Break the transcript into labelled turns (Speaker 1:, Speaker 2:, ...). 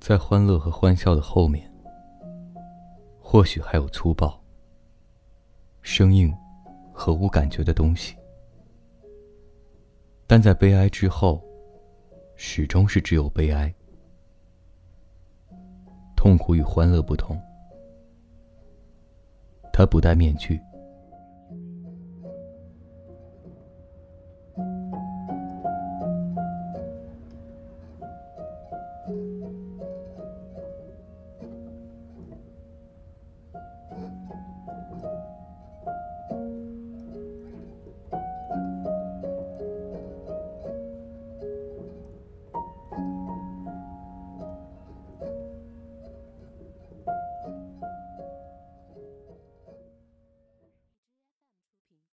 Speaker 1: 在欢乐和欢笑的后面，或许还有粗暴、生硬和无感觉的东西，但在悲哀之后，始终是只有悲哀。痛苦与欢乐不同，它不戴面具，